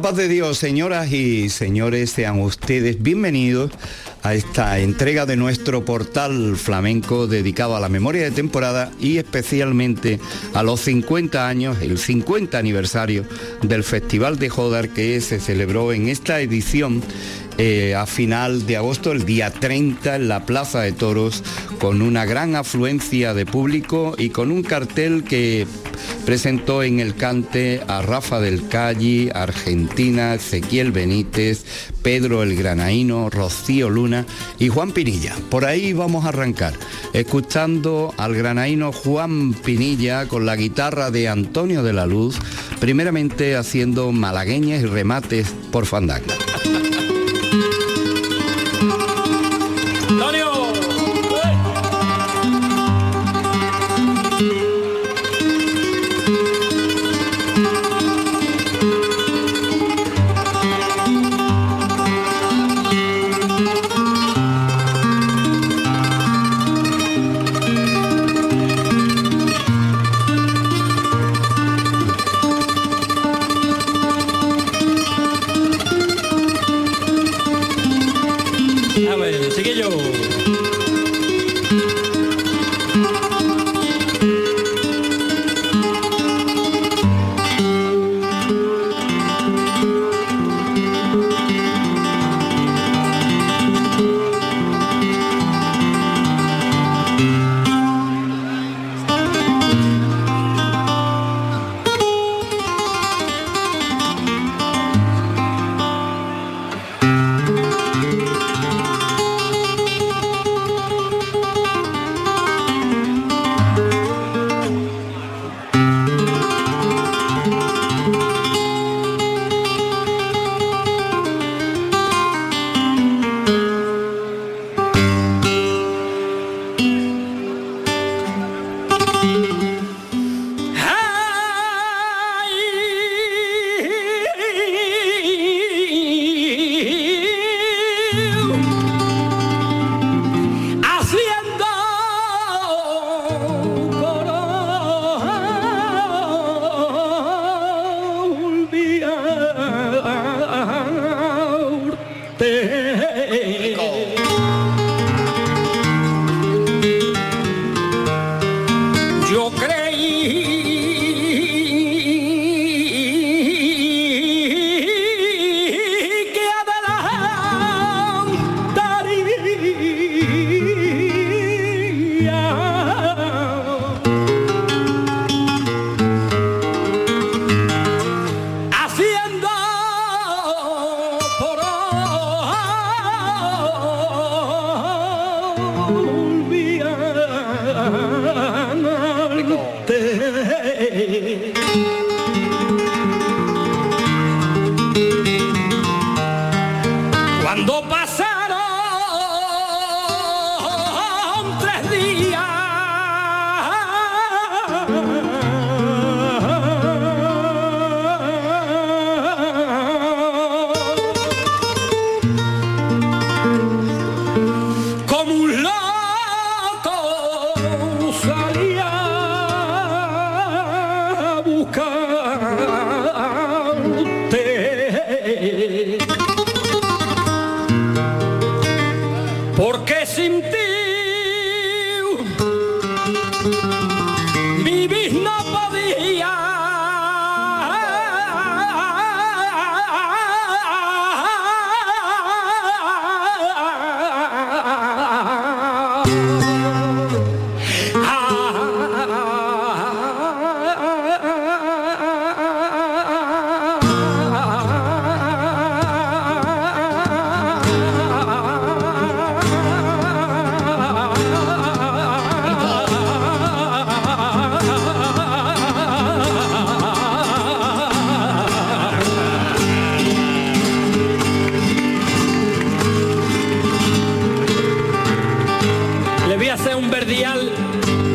la paz de Dios, señoras y señores, sean ustedes bienvenidos a esta entrega de nuestro portal flamenco dedicado a la memoria de temporada y especialmente a los 50 años, el 50 aniversario del Festival de Jodar que se celebró en esta edición eh, a final de agosto, el día 30, en la Plaza de Toros, con una gran afluencia de público y con un cartel que presentó en el cante a Rafa del Calle, Argentina, Ezequiel Benítez, Pedro el Granaíno, Rocío Luna y Juan Pinilla. Por ahí vamos a arrancar, escuchando al granaíno Juan Pinilla con la guitarra de Antonio de la Luz, primeramente haciendo malagueñas y remates por fandango.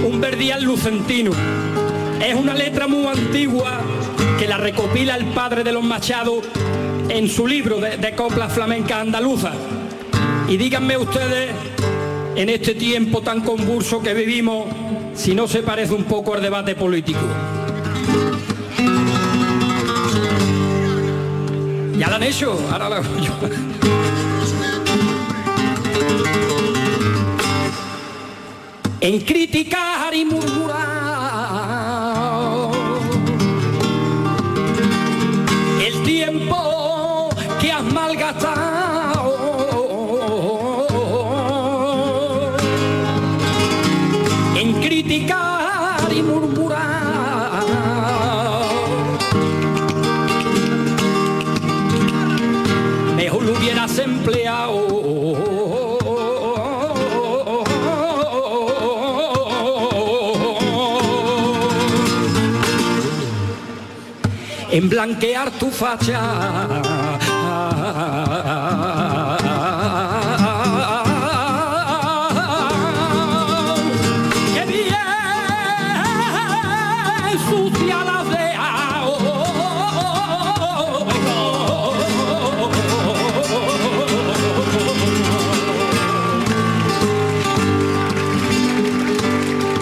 Un verdial lucentino. Es una letra muy antigua que la recopila el padre de los Machados en su libro de, coplas flamencas andaluzas. Y díganme ustedes, en este tiempo tan convulso que vivimos, si no se parece un poco al debate político. Ya lo han hecho, ahora yo. En criticar y murmurar blanquear tu facha que bien sucia la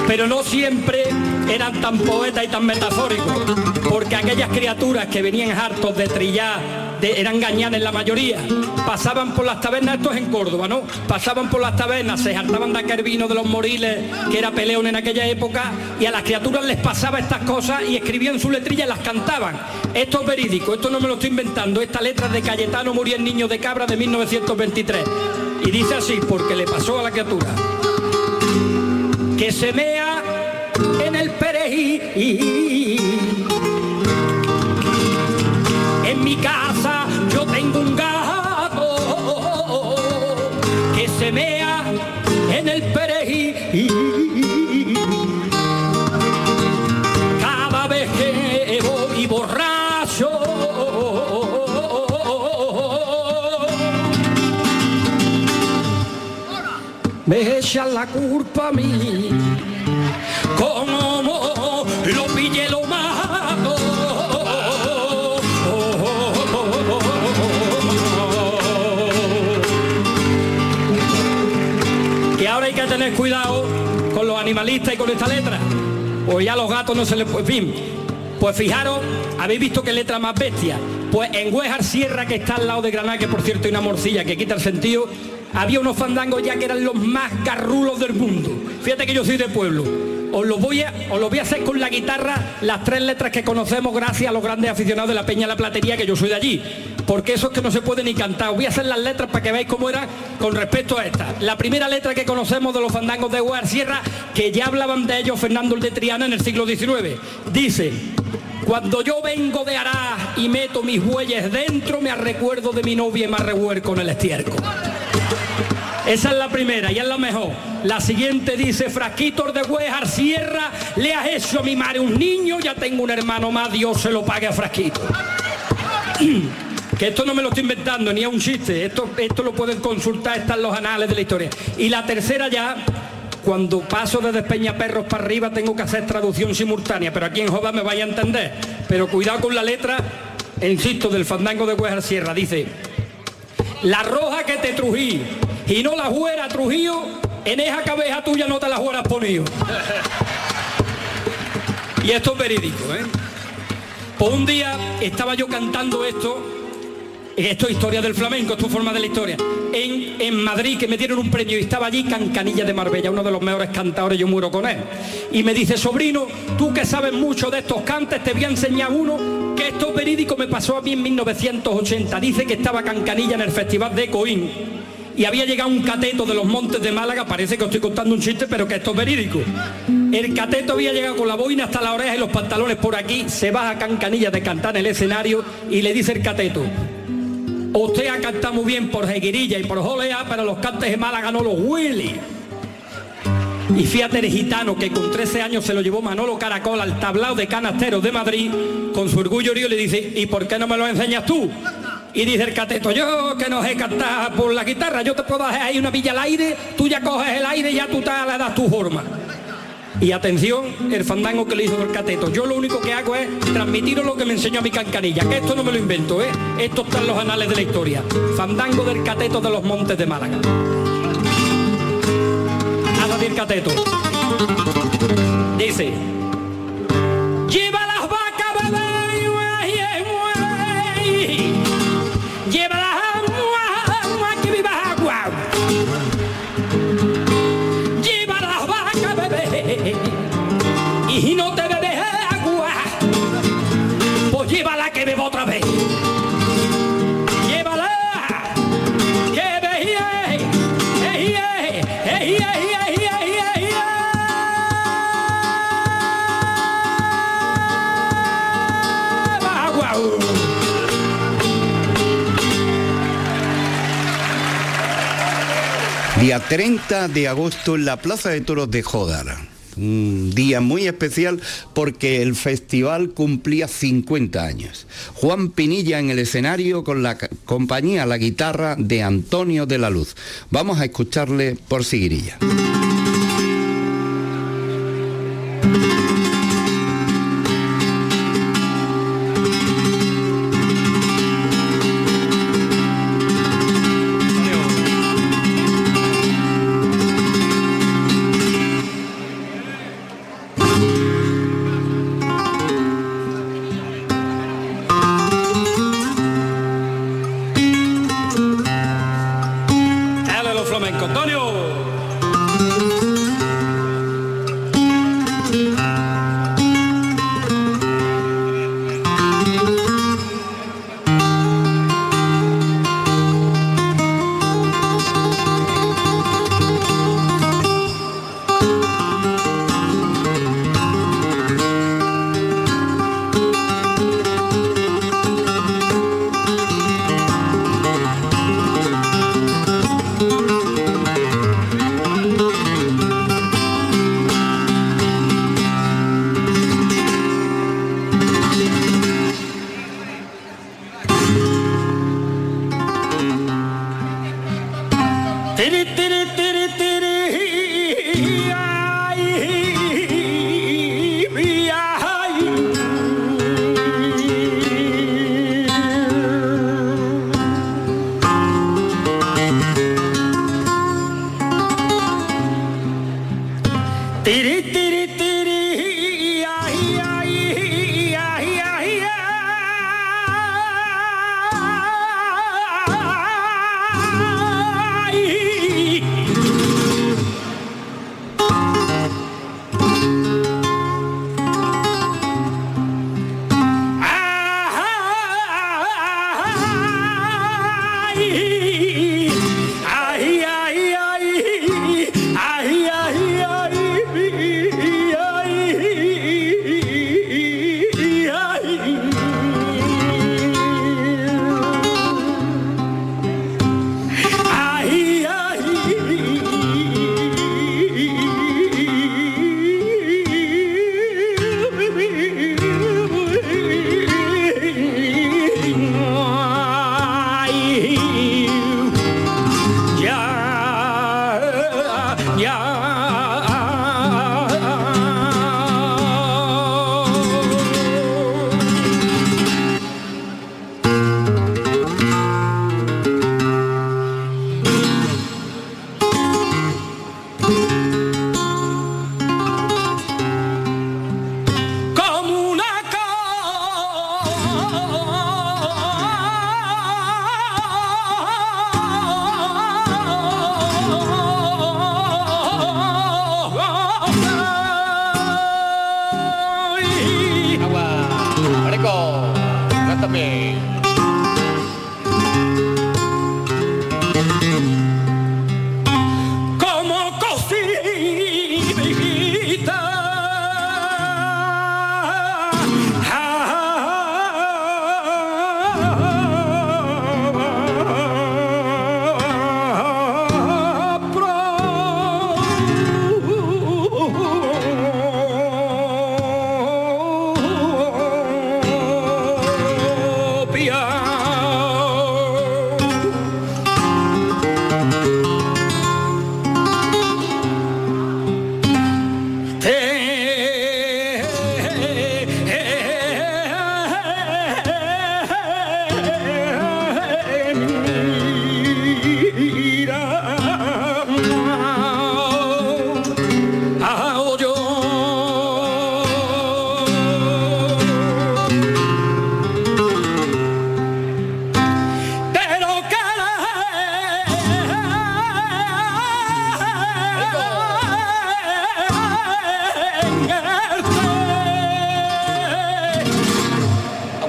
Pero no siempre eran tan poetas y tan metafóricos, porque aquellas criaturas que venían hartos de trillar, de, eran gañanes la mayoría, pasaban por las tabernas, esto es en Córdoba, ¿no? Pasaban por las tabernas, se hartaban de aquel vino de los moriles, que era peleón en aquella época, y a las criaturas les pasaba estas cosas y escribían su letrilla y las cantaban. Esto es verídico, esto no me lo estoy inventando, esta letra de Cayetano Muriel Niño de Cabra de 1923. Y dice así, porque le pasó a la criatura que se mea el En mi casa yo tengo un gato que se mea en el perejil. Cada vez que voy borracho. Me echan la culpa a mí tener cuidado con los animalistas y con esta letra. O ya los gatos no se les puede. Pues fijaros, habéis visto qué letra más bestia. Pues en Huejar Sierra, que está al lado de Granada, que por cierto hay una morcilla que quita el sentido, había unos fandangos ya que eran los más garrulos del mundo. Fíjate que yo soy de pueblo. Os lo voy a, os lo voy a hacer con la guitarra, las tres letras que conocemos gracias a los grandes aficionados de la Peña La Platería, que yo soy de allí. Porque eso es que no se puede ni cantar. Voy a hacer las letras para que veáis cómo era con respecto a esta. La primera letra que conocemos de los fandangos de Huejar Sierra, que ya hablaban de ellos Fernando el de Triana en el siglo XIX. Dice, cuando yo vengo de Arás y meto mis bueyes dentro, me recuerdo de mi novia y me revuelco en el estiércol. Esa es la primera y es la mejor. La siguiente dice, frasquitos de Huejar Sierra, le has hecho a mi madre un niño, ya tengo un hermano más, Dios se lo pague a frasquito. esto no me lo estoy inventando, ni es un chiste, esto, esto lo pueden consultar, están los anales de la historia. Y la tercera ya, cuando paso de Despeñaperros para arriba tengo que hacer traducción simultánea, pero aquí en Joda me vaya a entender. Pero cuidado con la letra, insisto, del fandango de Huejar Sierra, dice, la roja que te trují y no la juera Trujillo, en esa cabeza tuya no te la jueras ponido. Y esto es verídico, ¿eh? Pues un día estaba yo cantando esto, esto es historia del flamenco, es forma de la historia, en, en Madrid, que me dieron un premio y estaba allí Cancanilla de Marbella, uno de los mejores cantadores, yo muero con él. Y me dice, sobrino, tú que sabes mucho de estos cantes, te voy a enseñar uno que esto es verídico me pasó a mí en 1980. Dice que estaba Cancanilla en el Festival de Coín y había llegado un cateto de los montes de Málaga, parece que estoy contando un chiste, pero que esto es verídico. El cateto había llegado con la boina hasta la oreja y los pantalones por aquí, se baja Cancanilla de cantar en el escenario y le dice el cateto, usted ha cantado muy bien por Jeguirilla y por Jolea, pero los cantes de Málaga no los Willy. Y fíjate el gitano que con 13 años se lo llevó Manolo Caracol al tablao de canasteros de Madrid, con su orgullo río le dice, ¿y por qué no me lo enseñas tú? Y dice el cateto, yo que no sé cantar por la guitarra, yo te puedo hacer ahí una villa al aire, tú ya coges el aire y ya tú te le das tu forma. Y atención, el fandango que le hizo el cateto. Yo lo único que hago es transmitiros lo que me enseñó a mi cancanilla, que esto no me lo invento, ¿eh? Esto está en los anales de la historia. Fandango del cateto de los montes de Málaga. Haz el cateto. Dice, Día 30 de agosto en la Plaza de Toros de Jódara. Un día muy especial porque el festival cumplía 50 años. Juan Pinilla en el escenario con la compañía, la guitarra de Antonio de la Luz. Vamos a escucharle por Siguirilla.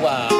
wow.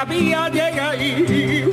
había llegado. y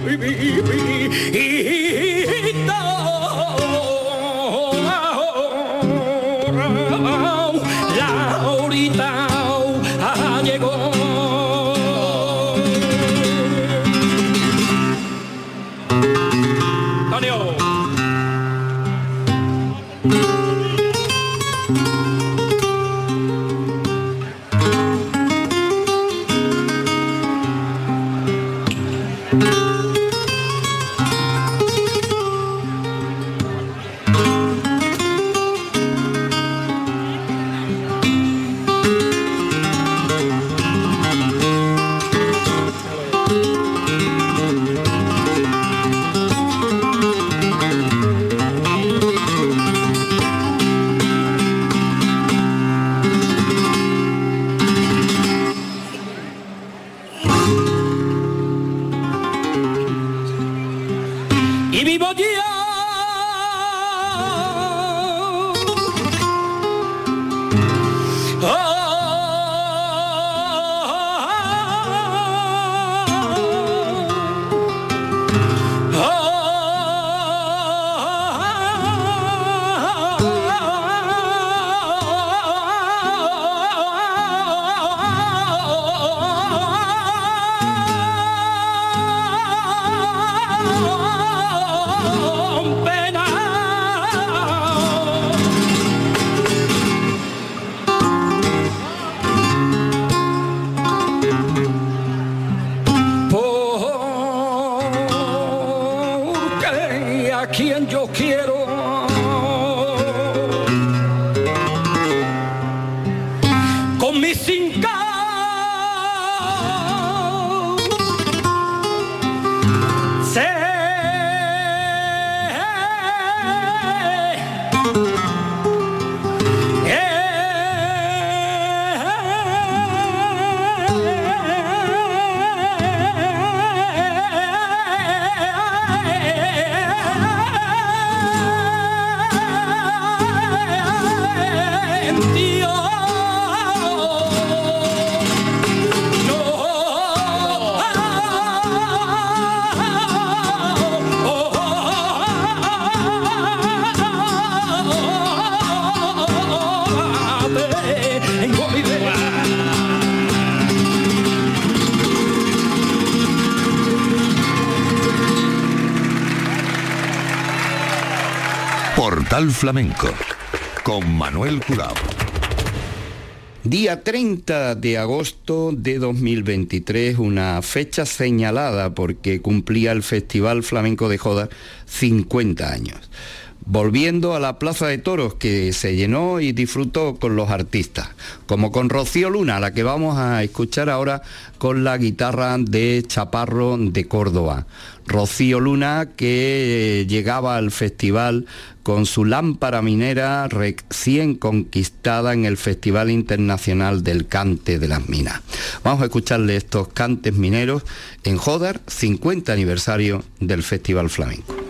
eu quero Flamenco con Manuel Curao. Día 30 de agosto de 2023, una fecha señalada porque cumplía el Festival Flamenco de Joda 50 años. Volviendo a la Plaza de Toros que se llenó y disfrutó con los artistas, como con Rocío Luna, la que vamos a escuchar ahora con la guitarra de Chaparro de Córdoba. Rocío Luna que llegaba al festival con su lámpara minera recién conquistada en el Festival Internacional del Cante de las Minas. Vamos a escucharle estos cantes mineros en Jodar, 50 aniversario del Festival Flamenco.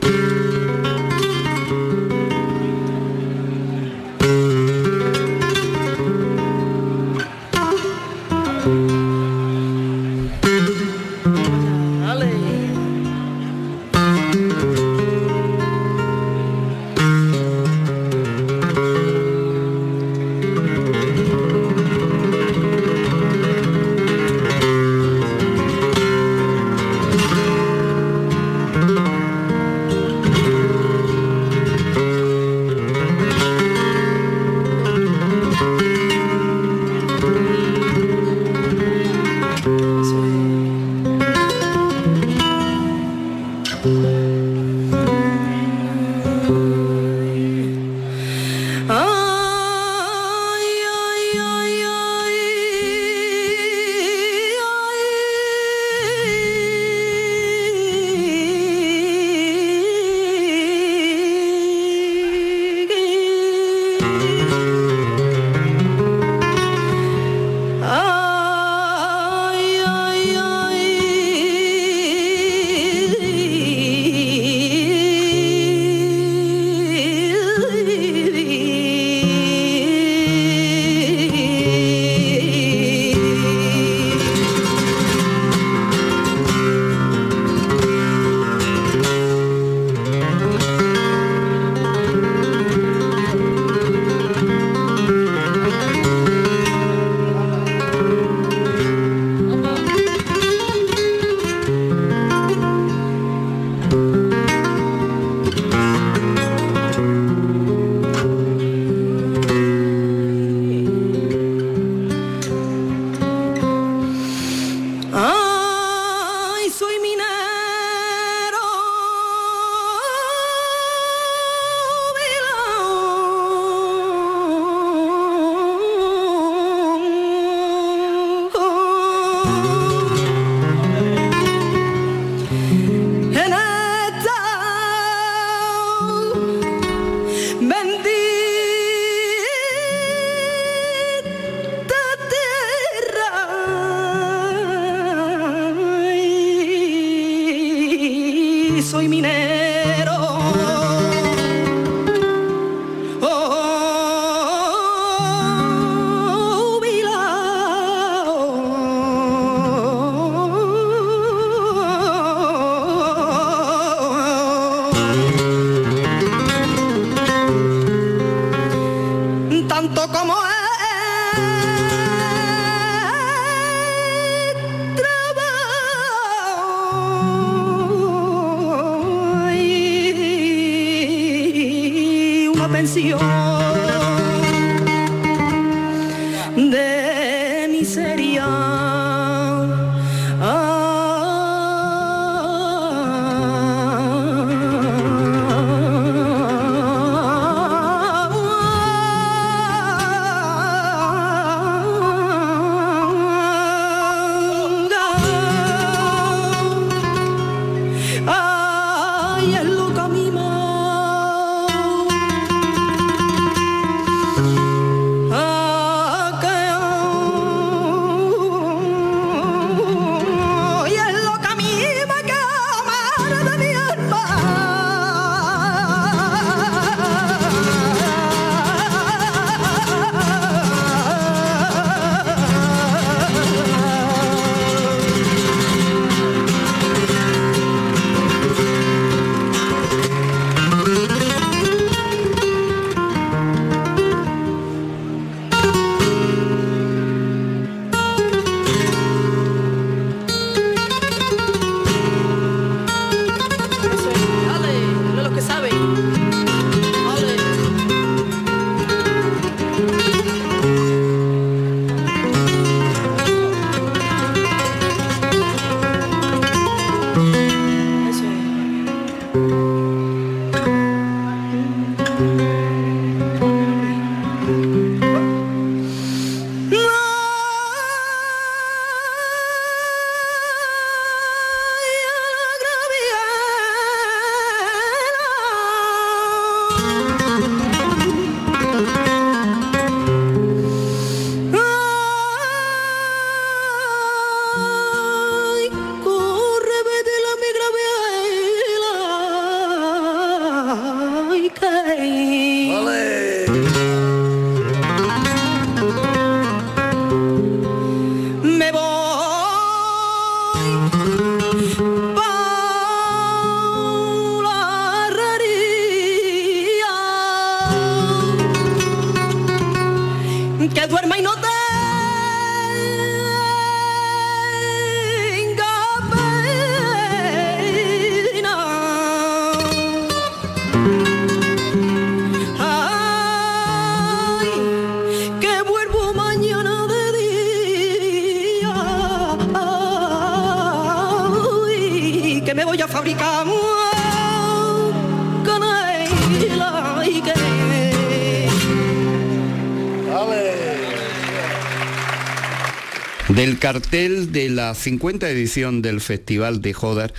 Cartel de la 50 edición del Festival de Jodar,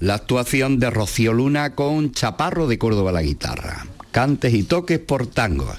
la actuación de Rocío Luna con Chaparro de Córdoba la guitarra. Cantes y toques por tangos.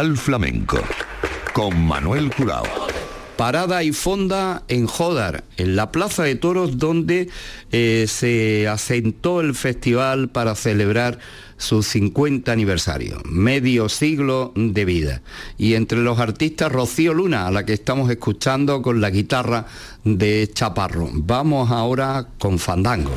Flamenco con Manuel Curao. Parada y fonda en Jodar, en la Plaza de Toros donde eh, se asentó el festival para celebrar su 50 aniversario, medio siglo de vida. Y entre los artistas Rocío Luna, a la que estamos escuchando con la guitarra de Chaparro. Vamos ahora con Fandango.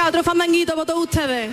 Venga, otro fandanguito para ustedes.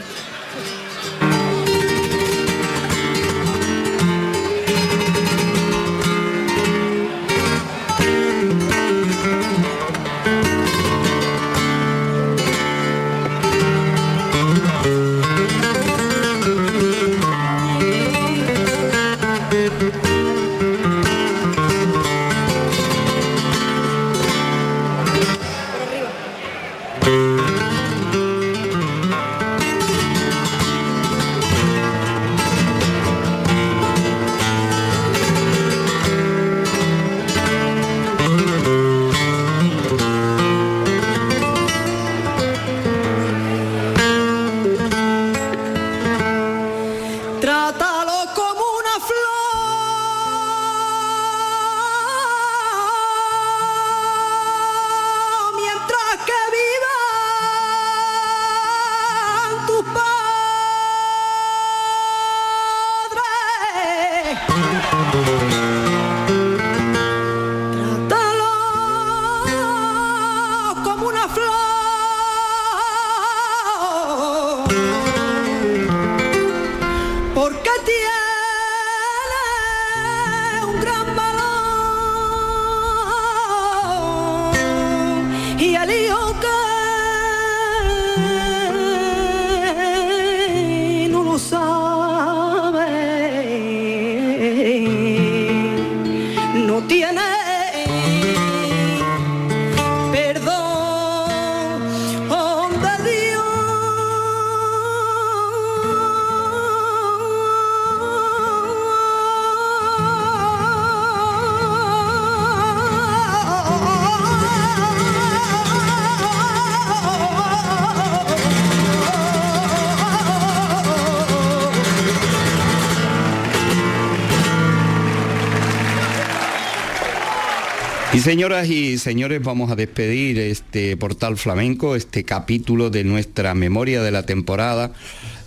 Señoras y señores, vamos a despedir este portal flamenco, este capítulo de nuestra memoria de la temporada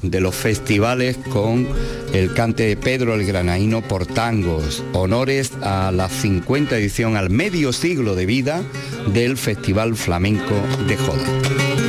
de los festivales con el cante de Pedro el Granaíno por tangos, honores a la 50 edición, al medio siglo de vida del Festival Flamenco de Joda.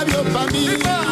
labios para mí.